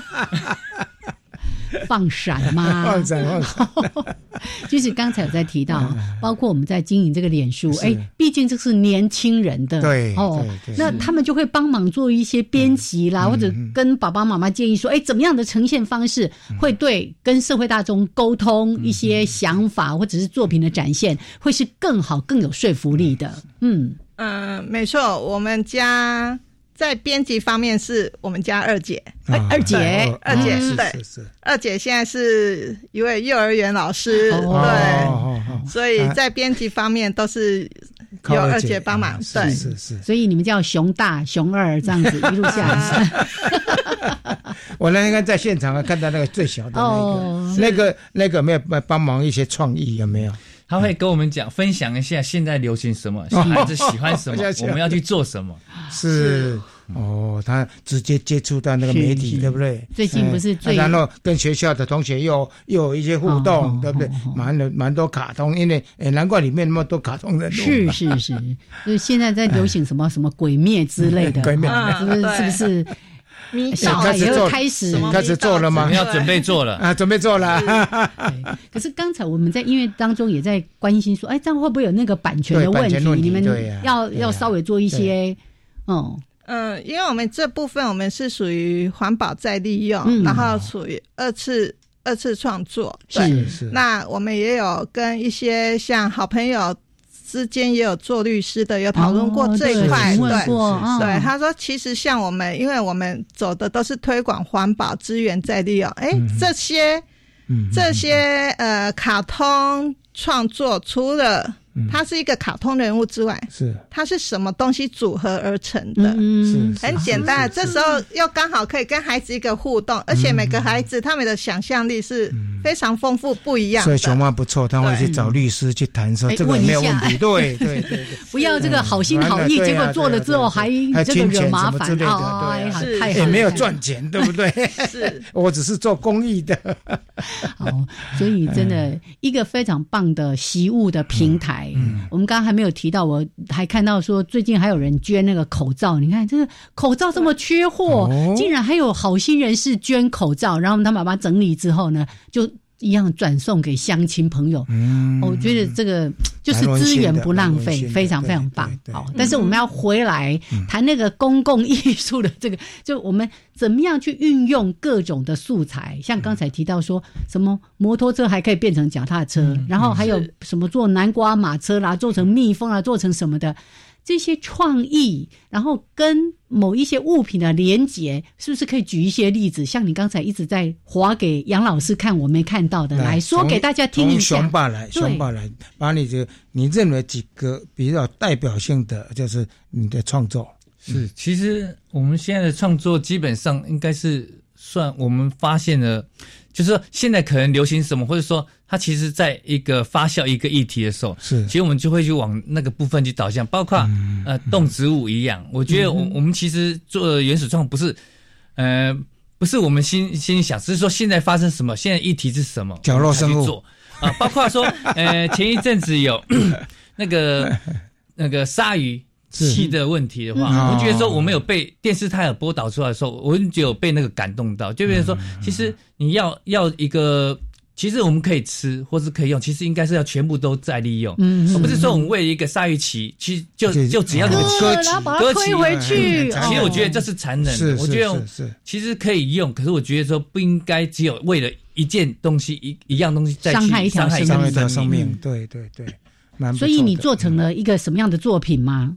放闪吗？放闪，放闪。就是刚才有在提到，包括我们在经营这个脸书，哎，毕竟这是年轻人的，对哦，那他们就会帮忙做一些编辑啦，或者跟爸爸妈妈建议说，哎，怎么样的呈现方式会对跟社会大众沟通一些想法，或者是作品的展现，会是更好、更有说服力的。嗯嗯，没错，我们家。在编辑方面是我们家二姐，二姐，二姐对，二姐现在是一位幼儿园老师，对，所以在编辑方面都是有二姐帮忙，对，是是，所以你们叫熊大、熊二这样子一路下来。我那天在现场看到那个最小的那个，那个那个没有帮忙一些创意有没有？他会跟我们讲分享一下现在流行什么，小孩子喜欢什么，我们要去做什么。是哦，他直接接触到那个媒体，对不对？最近不是最然后跟学校的同学又又有一些互动，对不对？蛮多蛮多卡通，因为诶，难怪里面那么多卡通人物。是是是，就是现在在流行什么 什么鬼灭之类的，鬼灭是不是？是不是？小孩也会开始开始做了吗？要准备做了啊，准备做了。可是刚才我们在音乐当中也在关心说，哎，这样会不会有那个版权的问题？你们要要稍微做一些，嗯嗯，因为我们这部分我们是属于环保再利用，然后属于二次二次创作，是是。那我们也有跟一些像好朋友。之间也有做律师的，有讨论过这一块，对对。他说，其实像我们，因为我们走的都是推广环保资源再利用，哎，这些这些呃卡通创作，除了。它是一个卡通人物之外，是它是什么东西组合而成的？嗯很简单。这时候又刚好可以跟孩子一个互动，而且每个孩子他们的想象力是非常丰富不一样。所以熊妈不错，他会去找律师去谈说这个没有问题。对 对对，不要这个好心好意，结果做了之后还这个惹麻烦啊！对，太也没有赚钱，对不对？是 我只是做公益的。哦，所以真的一个非常棒的习物的平台。嗯，我们刚刚还没有提到，我还看到说最近还有人捐那个口罩，你看这个口罩这么缺货，竟然还有好心人士捐口罩，然后他把它整理之后呢，就。一样转送给乡亲朋友，嗯。我觉得这个就是资源不浪费，非常非常棒。好，但是我们要回来谈那个公共艺术的这个，就我们怎么样去运用各种的素材，像刚才提到说什么摩托车还可以变成脚踏车，然后还有什么做南瓜马车啦，做成蜜蜂啊，做成什么的。这些创意，然后跟某一些物品的连接，是不是可以举一些例子？像你刚才一直在划给杨老师看，我没看到的，来说给大家听一下。熊爸来，熊爸来，把你这你认为几个比较代表性的，就是你的创作。是，其实我们现在的创作基本上应该是算我们发现了。就是说，现在可能流行什么，或者说它其实在一个发酵一个议题的时候，是，其实我们就会去往那个部分去导向，包括呃动植物一样。我觉得我我们其实做原始创不是，呃，不是我们心心里想，只是说现在发生什么，现在议题是什么，角落生物啊，包括说呃前一阵子有 那个那个鲨鱼。气的问题的话，我觉得说我们有被电视台有播导出来的时候，我们就有被那个感动到，就比如说，其实你要要一个其实我们可以吃，或是可以用，其实应该是要全部都在利用，嗯而不是说我们为了一个鲨鱼鳍，其实就就只要那个鳍然后把它推回去。其实我觉得这是残忍的，我觉得其实可以用，可是。我觉得说不应该只有为了一件东西一一样东西再伤害一条生命。对对对，所以你做成了一个什么样的作品吗？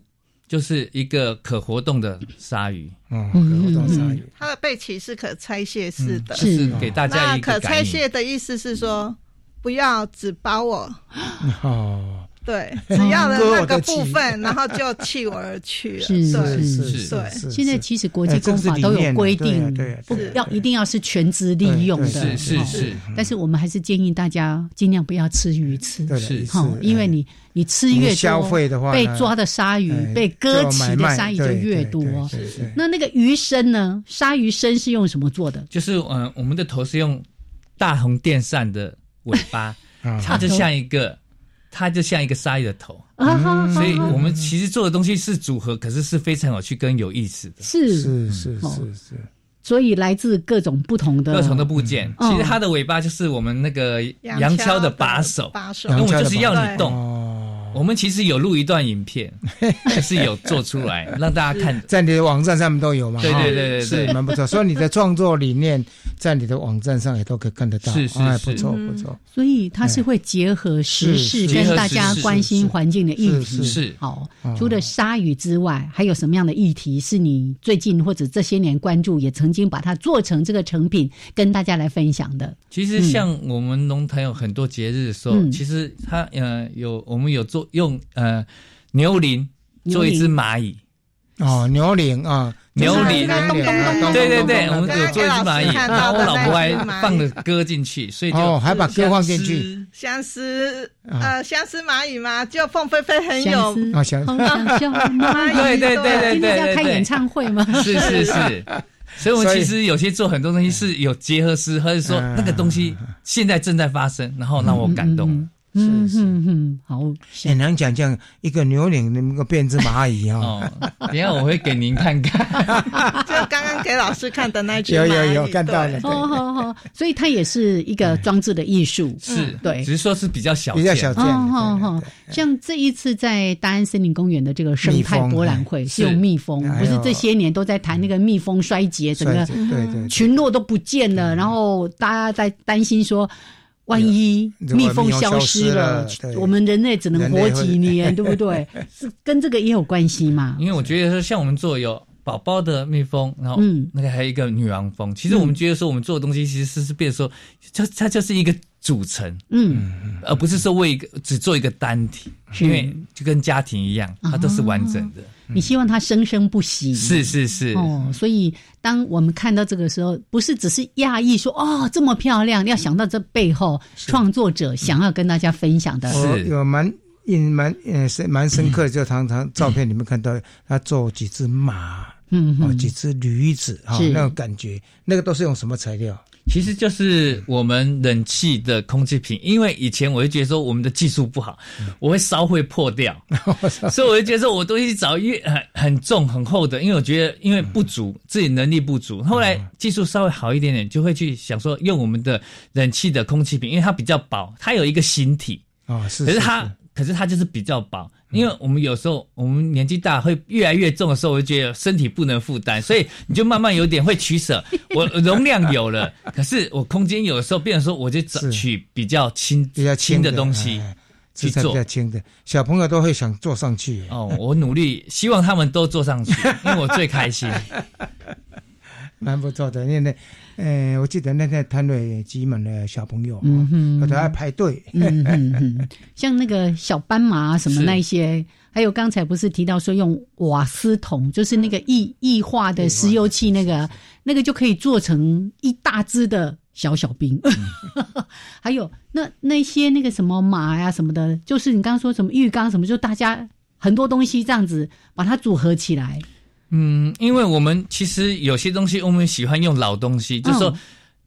就是一个可活动的鲨鱼，嗯，可活动鲨鱼，它的背鳍是可拆卸式的，是给大家一个可拆卸的意思是说，不要只把我哦。对，只要的那个部分，然后就弃我而去了。是是是，对。现在其实国际公法都有规定，不要一定要是全资利用的，是是是。但是我们还是建议大家尽量不要吃鱼翅，是哈，因为你你吃越多，被抓的鲨鱼、被割鳍的鲨鱼就越多。那那个鱼身呢？鲨鱼身是用什么做的？就是嗯，我们的头是用大红电扇的尾巴，它就像一个。它就像一个鲨鱼的头，所以我们其实做的东西是组合，可是是非常有趣跟有意思的。是。是是是是，所以来自各种不同的各种的部件。其实它的尾巴就是我们那个羊锹的把手，把手，因为我就是要你动。我们其实有录一段影片，是有做出来让大家看，在你的网站上面都有嘛？对对对对，是蛮不错。所以你的创作理念在你的网站上也都可以看得到，是是是，不错不错。所以它是会结合时事跟大家关心环境的议题。是好，除了鲨鱼之外，还有什么样的议题是你最近或者这些年关注，也曾经把它做成这个成品跟大家来分享的？其实像我们龙潭有很多节日的时候，其实它呃有我们有做。用呃牛铃做一只蚂蚁。哦，牛铃啊，牛铃，对对对，我们有做一只蚂蚁，然后我老婆还放了歌进去，所以就还把歌放进去。相思呃，相思蚂蚁嘛，就凤飞飞很有啊，相思蚂蚁，对对对。对对，要开演唱会吗？是是是，所以我们其实有些做很多东西是有结合诗，或者说那个东西现在正在发生，然后让我感动。嗯哼哼，好，很难讲讲一个牛领那个变只蚂蚁哦。等下我会给您看看，就刚刚给老师看的那只有有有看到了。哦好好，所以它也是一个装置的艺术，是对，只是说是比较小，比较小件。好好，像这一次在大安森林公园的这个生态博览会，是用蜜蜂，不是这些年都在谈那个蜜蜂衰竭，整个对对群落都不见了，然后大家在担心说。万一蜜蜂消失了，我们人类只能活几年，对不对？是跟这个也有关系嘛？因为我觉得说，像我们做有宝宝的蜜蜂，然后那个还有一个女王蜂，其实我们觉得说，我们做的东西其实是是变说，就它就是一个。组成，嗯，而不是说为一个只做一个单体，因为就跟家庭一样，它都是完整的。你希望它生生不息，是是是。哦。所以当我们看到这个时候，不是只是讶异说哦这么漂亮，要想到这背后创作者想要跟大家分享的，是。有蛮印蛮呃深蛮深刻，就常常照片里面看到他做几只马，嗯，哦几只驴子哈，那种感觉，那个都是用什么材料？其实就是我们冷气的空气瓶，因为以前我会觉得说我们的技术不好，我会烧会破掉，所以我就觉得说我都去找越很很重很厚的，因为我觉得因为不足自己能力不足，后来技术稍微好一点点，就会去想说用我们的冷气的空气瓶，因为它比较薄，它有一个形体啊，是，可是它可是它就是比较薄。因为我们有时候我们年纪大会越来越重的时候，我就觉得身体不能负担，所以你就慢慢有点会取舍。我容量有了，可是我空间有的时候变成说，我就取比较轻、比较轻的东西去做。比较轻的，小朋友都会想坐上去。哦，我努力希望他们都坐上去，因为我最开心。蛮不错的，因为。呃，我记得那天摊位挤满了小朋友，嗯哼，都在排队，像那个小斑马什么那些，还有刚才不是提到说用瓦斯桶，就是那个液液化的石油气，那个那个就可以做成一大只的小小兵，还有那那些那个什么马呀什么的，就是你刚刚说什么浴缸什么，就大家很多东西这样子把它组合起来。嗯，因为我们其实有些东西，我们喜欢用老东西，就是说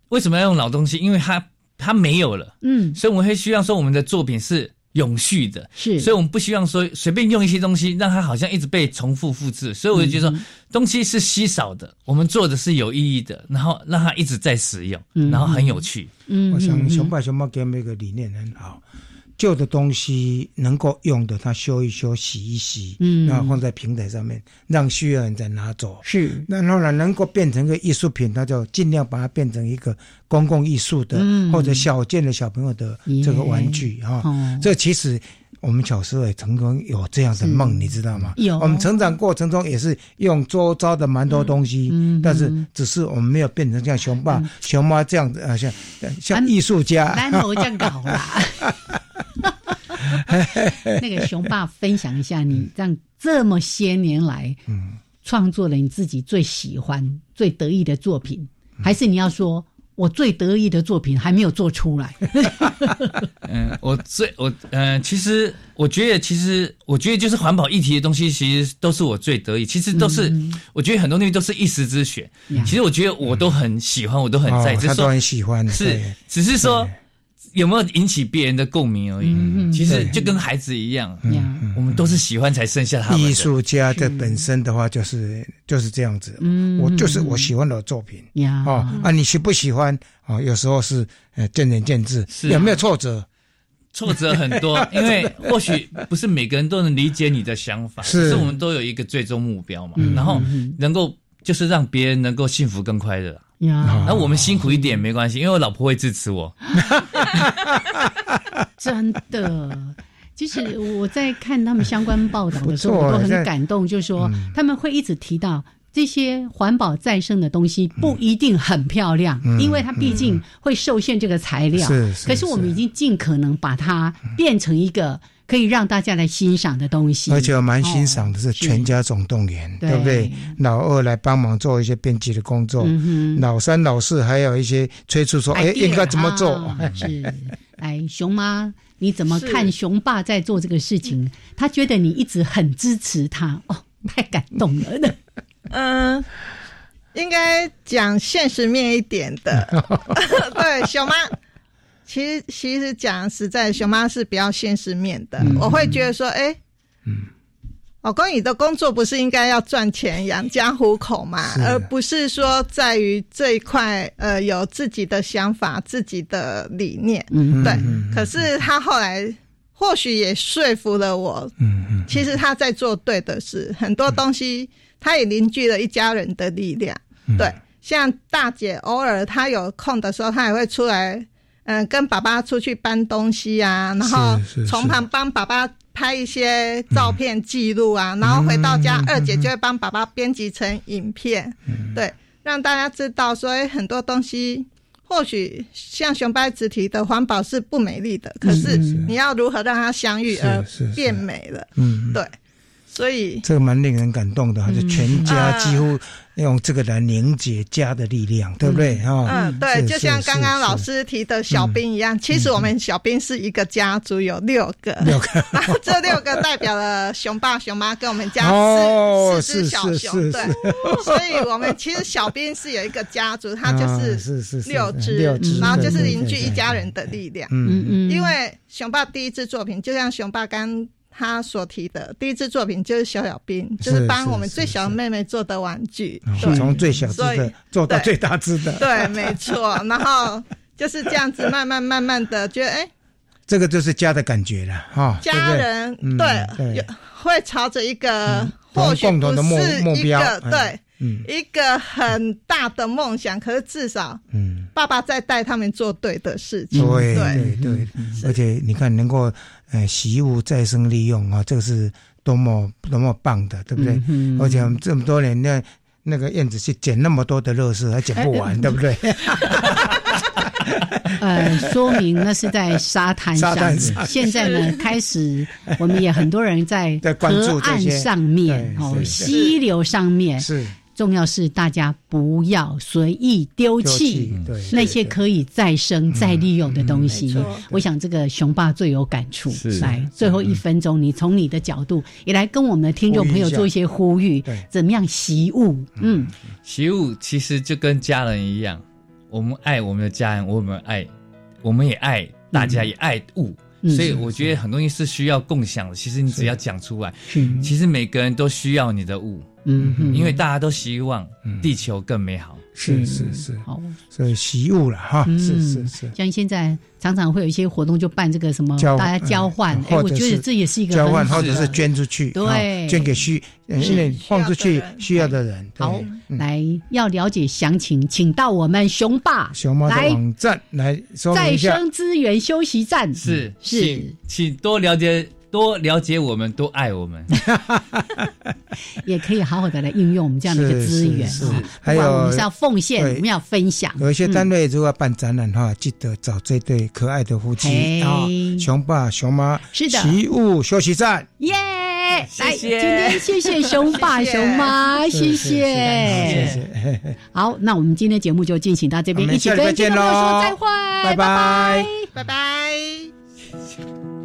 为什么要用老东西？因为它它没有了，嗯，所以我们会希望说我们的作品是永续的，是，所以我们不希望说随便用一些东西，让它好像一直被重复复制。所以我就觉得说，东西是稀少的，我们做的是有意义的，然后让它一直在使用，然后很有趣。嗯，我想熊爸熊妈给我们一个理念很好。旧的东西能够用的，他修一修、洗一洗，嗯，然后放在平台上面，让需要人再拿走。是，然后呢，能够变成个艺术品，他就尽量把它变成一个公共艺术的，或者小件的小朋友的这个玩具啊。这其实我们小时候也曾经有这样的梦，你知道吗？有。我们成长过程中也是用周遭的蛮多东西，但是只是我们没有变成像熊爸、熊妈这样子啊，像像艺术家。南头这样搞啦。那个熊爸分享一下，你让这么些年来，嗯，创作了你自己最喜欢、最得意的作品，还是你要说我最得意的作品还没有做出来？嗯，我最我嗯，其实我觉得，其实我觉得就是环保议题的东西，其实都是我最得意。其实都是，我觉得很多东西都是一时之选。其实我觉得我都很喜欢，我都很在意，他都很喜欢，是只是说。有没有引起别人的共鸣而已？其实就跟孩子一样，我们都是喜欢才生下他。艺术家的本身的话，就是就是这样子。我就是我喜欢的作品。哦啊，你喜不喜欢？哦，有时候是呃见仁见智。是有没有挫折？挫折很多，因为或许不是每个人都能理解你的想法。是，我们都有一个最终目标嘛。然后能够就是让别人能够幸福更快乐。呀，那我们辛苦一点没关系，因为我老婆会支持我。真的，其实我在看他们相关报道的时候，我都很感动，就是说他们会一直提到这些环保再生的东西不一定很漂亮，因为它毕竟会受限这个材料。是，可是我们已经尽可能把它变成一个。可以让大家来欣赏的东西，而且我蛮欣赏的是《全家总动员》，对不对？老二来帮忙做一些编辑的工作，老三、老四还有一些催促说：“哎，应该怎么做？” 是，哎，熊妈，你怎么看熊爸在做这个事情？他觉得你一直很支持他，哦，太感动了。嗯，应该讲现实面一点的，对，熊妈。其实，其实讲实在，熊妈是比较现实面的。我会觉得说，哎，嗯，老公，你的工作不是应该要赚钱养家糊口嘛？而不是说在于这一块，呃，有自己的想法、自己的理念。嗯，对。可是他后来或许也说服了我。嗯嗯。其实他在做对的事，很多东西他也凝聚了一家人的力量。对，像大姐偶尔她有空的时候，她也会出来。嗯，跟爸爸出去搬东西啊，然后从旁帮爸爸拍一些照片记录啊，然后回到家，二姐就会帮爸爸编辑成影片，对，让大家知道所以，很多东西或许像熊掰子提的环保是不美丽的，可是你要如何让它相遇而变美了？嗯，对，所以这个蛮令人感动的，就全家几乎。用这个来凝结家的力量，对不对？哈，嗯，对，就像刚刚老师提的小兵一样，其实我们小兵是一个家族，有六个，六个，然 后这六个代表了熊爸、熊妈跟我们家四四只小熊，对，所以我们其实小兵是有一个家族，他就是是是六只，然后就是凝聚一家人的力量。嗯嗯，因为熊爸第一支作品，就像熊爸刚。他所提的第一支作品就是小小兵，就是帮我们最小的妹妹做的玩具，从最小只的做到最大只的。对，没错。然后就是这样子，慢慢慢慢的觉得，哎，这个就是家的感觉了，哈。家人对，会朝着一个或许共同的目目标，对。嗯，一个很大的梦想，可是至少，嗯，爸爸在带他们做对的事情，对对。对，而且你看，能够呃，习物再生利用啊，这个是多么多么棒的，对不对？嗯而且我们这么多年，那那个燕子去捡那么多的乐事，还捡不完，对不对？呃，说明那是在沙滩上，现在呢，开始我们也很多人在 河岸上面哦，溪流上面是。重要是大家不要随意丢弃那些可以再生、再利用的东西。我想这个雄爸最有感触。来，最后一分钟，你从你的角度也来跟我们的听众朋友做一些呼吁：怎么样习物？嗯，习物其实就跟家人一样，我们爱我们的家人，我们爱，我们也爱大家，也爱物。所以我觉得很多东西是需要共享的。其实你只要讲出来，其实每个人都需要你的物，嗯，因为大家都希望地球更美好。是是是，好，所以习物了哈，是是是。像现在常常会有一些活动，就办这个什么，大家交换，哎，我觉得这也是一个交换，或者是捐出去，对，捐给需，因为放出去需要的人。好，来要了解详情，请到我们熊爸熊猫的网站来再生资源休息站，是是，请多了解。多了解我们，多爱我们，也可以好好的来运用我们这样的一个资源啊。还有我们是要奉献，我们要分享。有一些单位如果要办展览的话，记得找这对可爱的夫妻啊，熊爸熊妈，是的，奇物休息站，耶！来，今天谢谢熊爸 熊妈，谢谢，谢谢。好，那我们今天节目就进行到这边，一起跟听众朋友说再会，拜拜，拜拜。